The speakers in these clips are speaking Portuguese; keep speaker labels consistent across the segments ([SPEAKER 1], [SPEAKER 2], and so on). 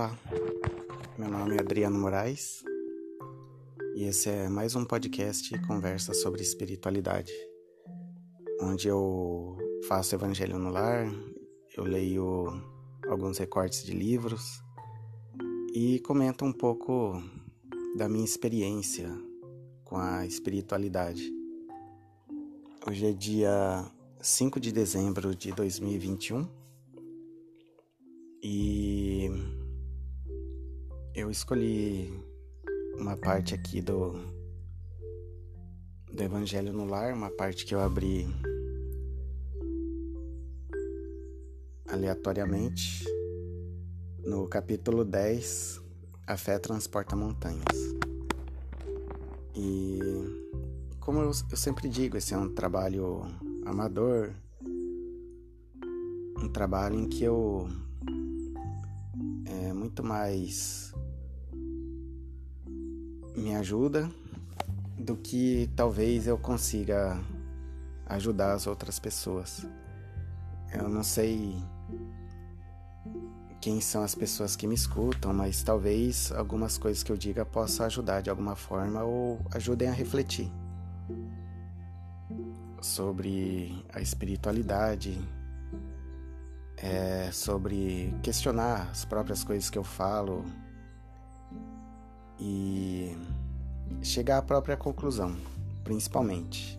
[SPEAKER 1] Olá, meu nome é Adriano Moraes e esse é mais um podcast Conversa sobre Espiritualidade, onde eu faço Evangelho no Lar, eu leio alguns recortes de livros e comento um pouco da minha experiência com a espiritualidade. Hoje é dia 5 de dezembro de 2021 e eu escolhi uma parte aqui do, do Evangelho no Lar, uma parte que eu abri aleatoriamente no capítulo 10, A Fé Transporta Montanhas. E como eu, eu sempre digo, esse é um trabalho amador, um trabalho em que eu é muito mais me ajuda do que talvez eu consiga ajudar as outras pessoas. Eu não sei quem são as pessoas que me escutam, mas talvez algumas coisas que eu diga possa ajudar de alguma forma ou ajudem a refletir sobre a espiritualidade, é, sobre questionar as próprias coisas que eu falo e chegar à própria conclusão, principalmente.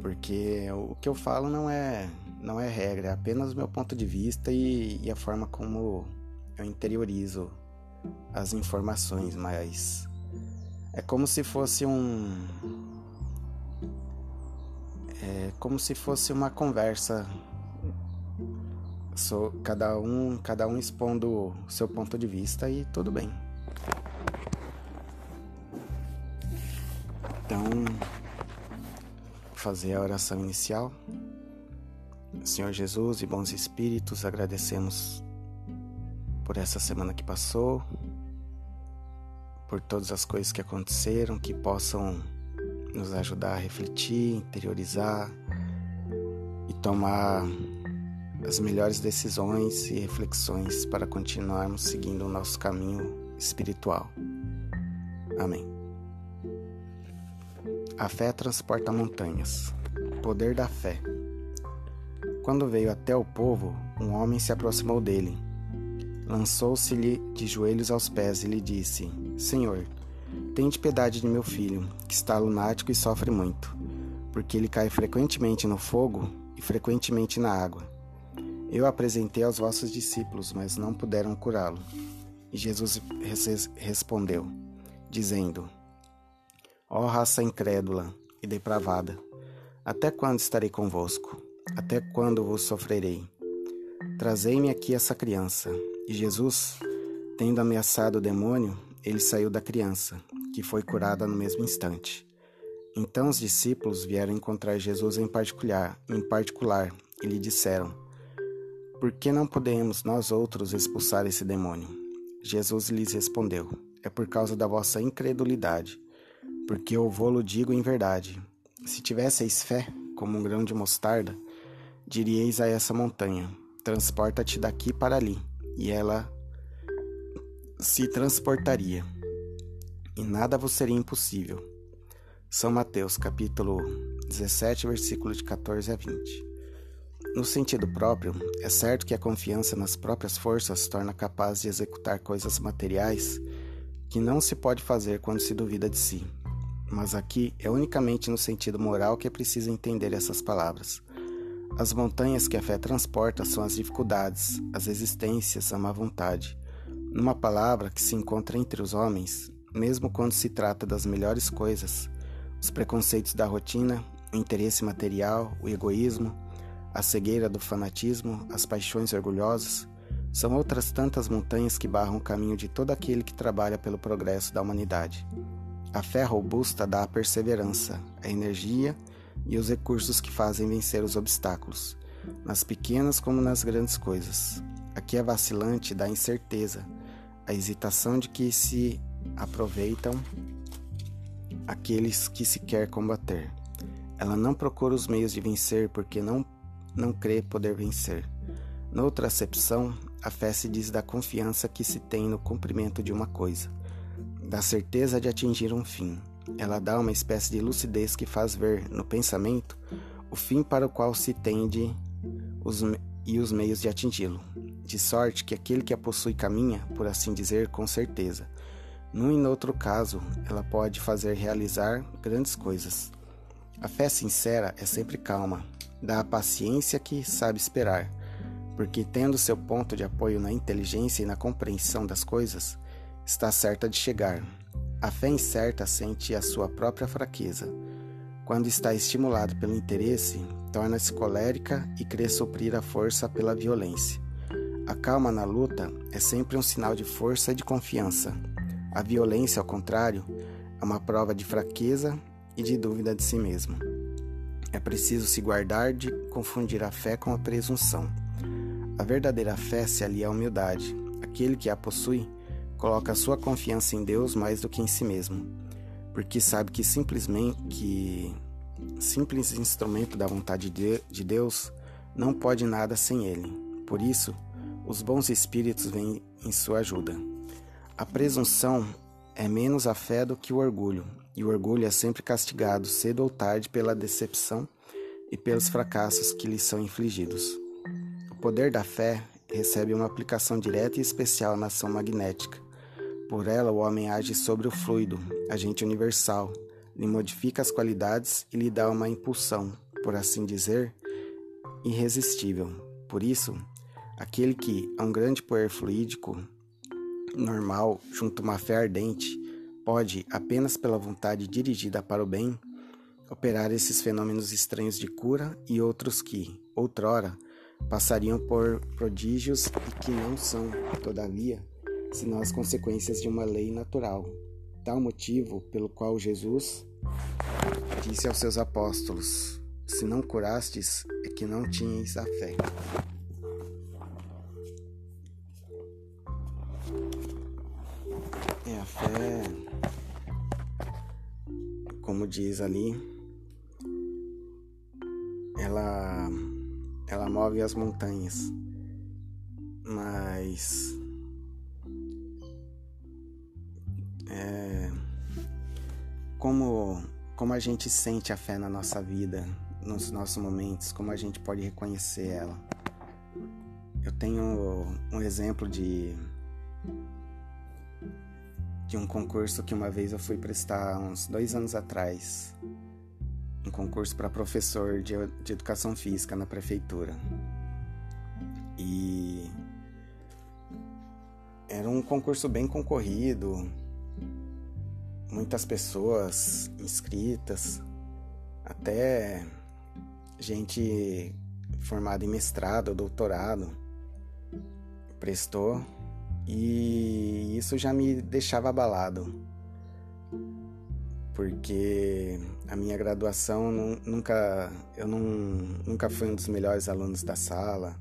[SPEAKER 1] Porque o que eu falo não é não é regra, é apenas o meu ponto de vista e, e a forma como eu interiorizo as informações, mas é como se fosse um é como se fosse uma conversa so, cada um cada um expondo o seu ponto de vista e tudo bem então fazer a oração inicial Senhor Jesus e bons espíritos agradecemos por essa semana que passou por todas as coisas que aconteceram que possam nos ajudar a refletir, interiorizar e tomar as melhores decisões e reflexões para continuarmos seguindo o nosso caminho espiritual. Amém. A fé transporta montanhas. Poder da fé. Quando veio até o povo, um homem se aproximou dele. Lançou-se-lhe de joelhos aos pés e lhe disse: Senhor, Tende piedade de meu filho, que está lunático e sofre muito, porque ele cai frequentemente no fogo e frequentemente na água. Eu apresentei aos vossos discípulos, mas não puderam curá-lo. E Jesus respondeu, dizendo: Ó raça incrédula e depravada, até quando estarei convosco? Até quando vos sofrerei? Trazei-me aqui essa criança. E Jesus, tendo ameaçado o demônio, ele saiu da criança que foi curada no mesmo instante. Então os discípulos vieram encontrar Jesus em particular, em particular e lhe disseram: Por que não podemos nós outros expulsar esse demônio? Jesus lhes respondeu: É por causa da vossa incredulidade, porque eu vou-lo digo em verdade. Se tivesseis fé, como um grão de mostarda, diríeis a essa montanha: Transporta-te daqui para ali, e ela se transportaria e nada vos seria impossível. São Mateus, capítulo 17, versículo de 14 a 20. No sentido próprio, é certo que a confiança nas próprias forças torna capaz de executar coisas materiais que não se pode fazer quando se duvida de si. Mas aqui é unicamente no sentido moral que é preciso entender essas palavras. As montanhas que a fé transporta são as dificuldades, as existências, a má vontade. Numa palavra que se encontra entre os homens, mesmo quando se trata das melhores coisas, os preconceitos da rotina, o interesse material, o egoísmo, a cegueira do fanatismo, as paixões orgulhosas, são outras tantas montanhas que barram o caminho de todo aquele que trabalha pelo progresso da humanidade. A fé robusta dá a perseverança, a energia e os recursos que fazem vencer os obstáculos, nas pequenas como nas grandes coisas. Aqui é vacilante dá incerteza, a hesitação de que se aproveitam aqueles que se quer combater. Ela não procura os meios de vencer porque não, não crê poder vencer. Noutra acepção, a fé se diz da confiança que se tem no cumprimento de uma coisa, da certeza de atingir um fim. Ela dá uma espécie de lucidez que faz ver no pensamento o fim para o qual se tende os, e os meios de atingi-lo, de sorte que aquele que a possui caminha, por assim dizer, com certeza. Num e noutro caso, ela pode fazer realizar grandes coisas. A fé sincera é sempre calma, dá a paciência que sabe esperar, porque tendo seu ponto de apoio na inteligência e na compreensão das coisas, está certa de chegar. A fé incerta sente a sua própria fraqueza quando está estimulado pelo interesse, torna-se colérica e crê suprir a força pela violência. A calma na luta é sempre um sinal de força e de confiança. A violência, ao contrário, é uma prova de fraqueza e de dúvida de si mesmo. É preciso se guardar de confundir a fé com a presunção. A verdadeira fé se alia à humildade. Aquele que a possui coloca sua confiança em Deus mais do que em si mesmo porque sabe que simplesmente que simples instrumento da vontade de Deus não pode nada sem ele. Por isso, os bons espíritos vêm em sua ajuda. A presunção é menos a fé do que o orgulho, e o orgulho é sempre castigado cedo ou tarde pela decepção e pelos fracassos que lhe são infligidos. O poder da fé recebe uma aplicação direta e especial na ação magnética por ela, o homem age sobre o fluido, agente universal, lhe modifica as qualidades e lhe dá uma impulsão, por assim dizer, irresistível. Por isso, aquele que a um grande poder fluídico normal, junto a uma fé ardente, pode, apenas pela vontade dirigida para o bem, operar esses fenômenos estranhos de cura e outros que, outrora, passariam por prodígios e que não são, todavia, senão as consequências de uma lei natural. Tal motivo pelo qual Jesus disse aos seus apóstolos: Se não curastes, é que não tinhais a fé. É a fé, como diz ali, ela ela move as montanhas, mas como, como a gente sente a fé na nossa vida, nos nossos momentos, como a gente pode reconhecer ela. Eu tenho um exemplo de de um concurso que uma vez eu fui prestar uns dois anos atrás, um concurso para professor de, de educação física na prefeitura. E era um concurso bem concorrido, muitas pessoas inscritas, até gente formada em mestrado ou doutorado prestou e isso já me deixava abalado porque a minha graduação nunca eu não, nunca fui um dos melhores alunos da sala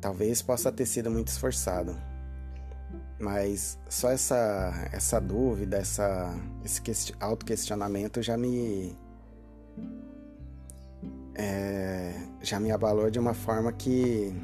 [SPEAKER 1] talvez possa ter sido muito esforçado mas só essa, essa dúvida, essa, esse autoquestionamento já me. É, já me abalou de uma forma que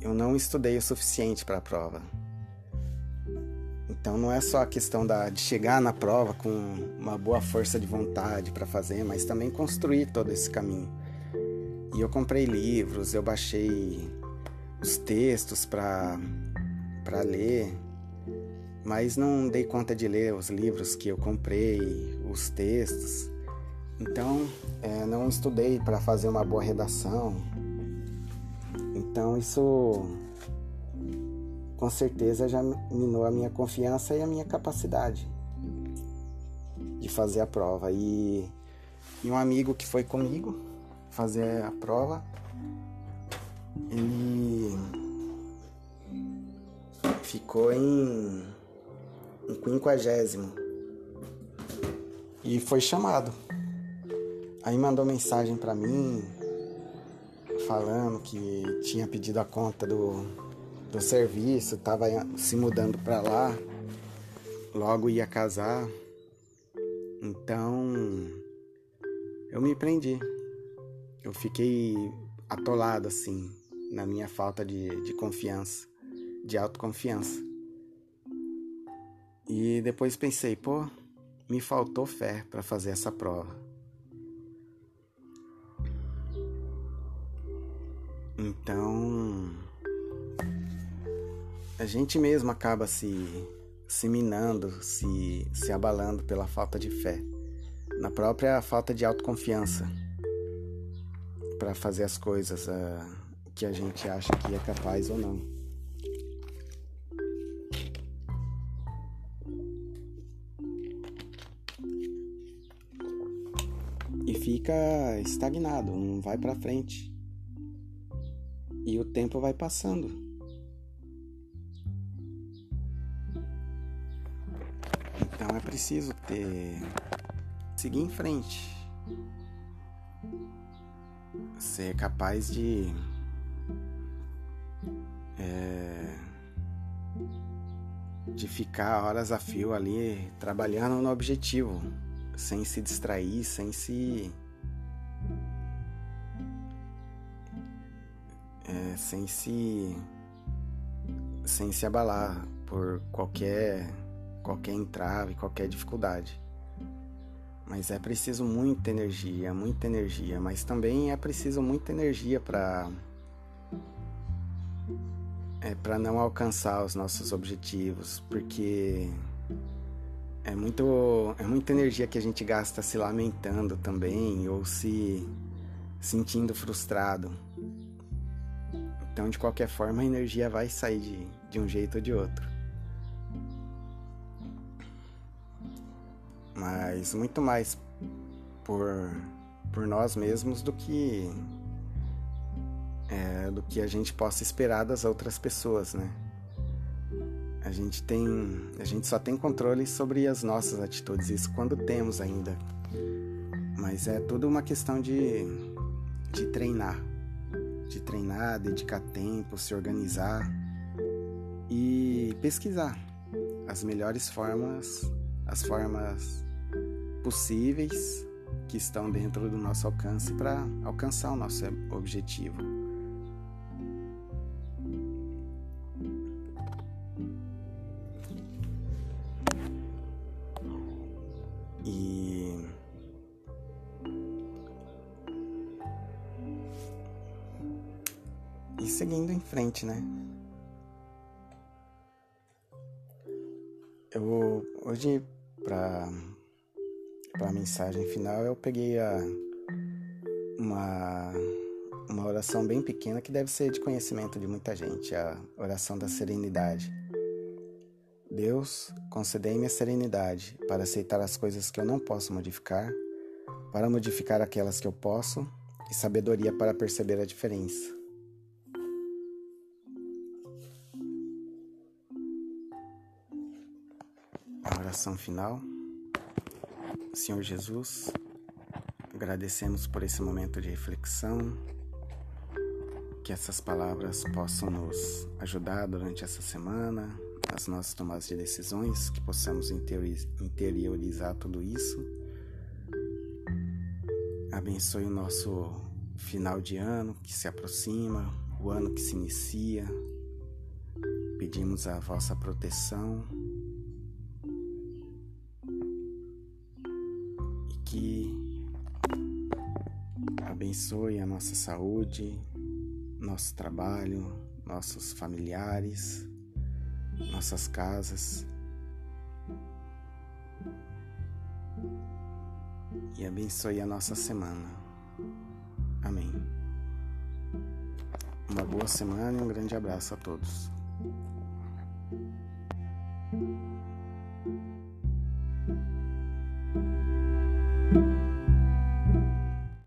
[SPEAKER 1] eu não estudei o suficiente para a prova. Então não é só a questão da, de chegar na prova com uma boa força de vontade para fazer, mas também construir todo esse caminho. E eu comprei livros, eu baixei os textos para para ler, mas não dei conta de ler os livros que eu comprei, os textos. Então, é, não estudei para fazer uma boa redação. Então, isso com certeza já minou a minha confiança e a minha capacidade de fazer a prova. E, e um amigo que foi comigo fazer a prova ele ficou em, em quinquagésimo e foi chamado. Aí mandou mensagem para mim falando que tinha pedido a conta do, do serviço, tava se mudando para lá, logo ia casar. Então eu me prendi. Eu fiquei atolado assim na minha falta de, de confiança, de autoconfiança. E depois pensei, pô, me faltou fé para fazer essa prova. Então, a gente mesmo acaba se, se minando, se, se abalando pela falta de fé, na própria falta de autoconfiança para fazer as coisas uh, que a gente acha que é capaz ou não. E fica estagnado, não vai para frente. E o tempo vai passando. Então é preciso ter seguir em frente. Ser capaz de de ficar horas a fio ali trabalhando no objetivo, sem se distrair, sem se é, sem se sem se abalar por qualquer qualquer entrave, qualquer dificuldade. Mas é preciso muita energia, muita energia, mas também é preciso muita energia para é para não alcançar os nossos objetivos, porque é muito é muita energia que a gente gasta se lamentando também ou se sentindo frustrado. Então, de qualquer forma, a energia vai sair de, de um jeito ou de outro. Mas muito mais por, por nós mesmos do que é, do que a gente possa esperar das outras pessoas, né? A gente tem, a gente só tem controle sobre as nossas atitudes, isso quando temos ainda. Mas é tudo uma questão de, de treinar de treinar, dedicar tempo, se organizar e pesquisar as melhores formas, as formas possíveis que estão dentro do nosso alcance para alcançar o nosso objetivo. E seguindo em frente, né? Eu hoje para para mensagem final eu peguei a uma uma oração bem pequena que deve ser de conhecimento de muita gente, a oração da serenidade. Deus, concedei-me a serenidade para aceitar as coisas que eu não posso modificar, para modificar aquelas que eu posso, e sabedoria para perceber a diferença. oração final. Senhor Jesus, agradecemos por esse momento de reflexão, que essas palavras possam nos ajudar durante essa semana, nas nossas tomadas de decisões, que possamos interiorizar tudo isso. Abençoe o nosso final de ano que se aproxima, o ano que se inicia. Pedimos a vossa proteção que abençoe a nossa saúde, nosso trabalho, nossos familiares, nossas casas. E abençoe a nossa semana. Amém. Uma boa semana e um grande abraço a todos.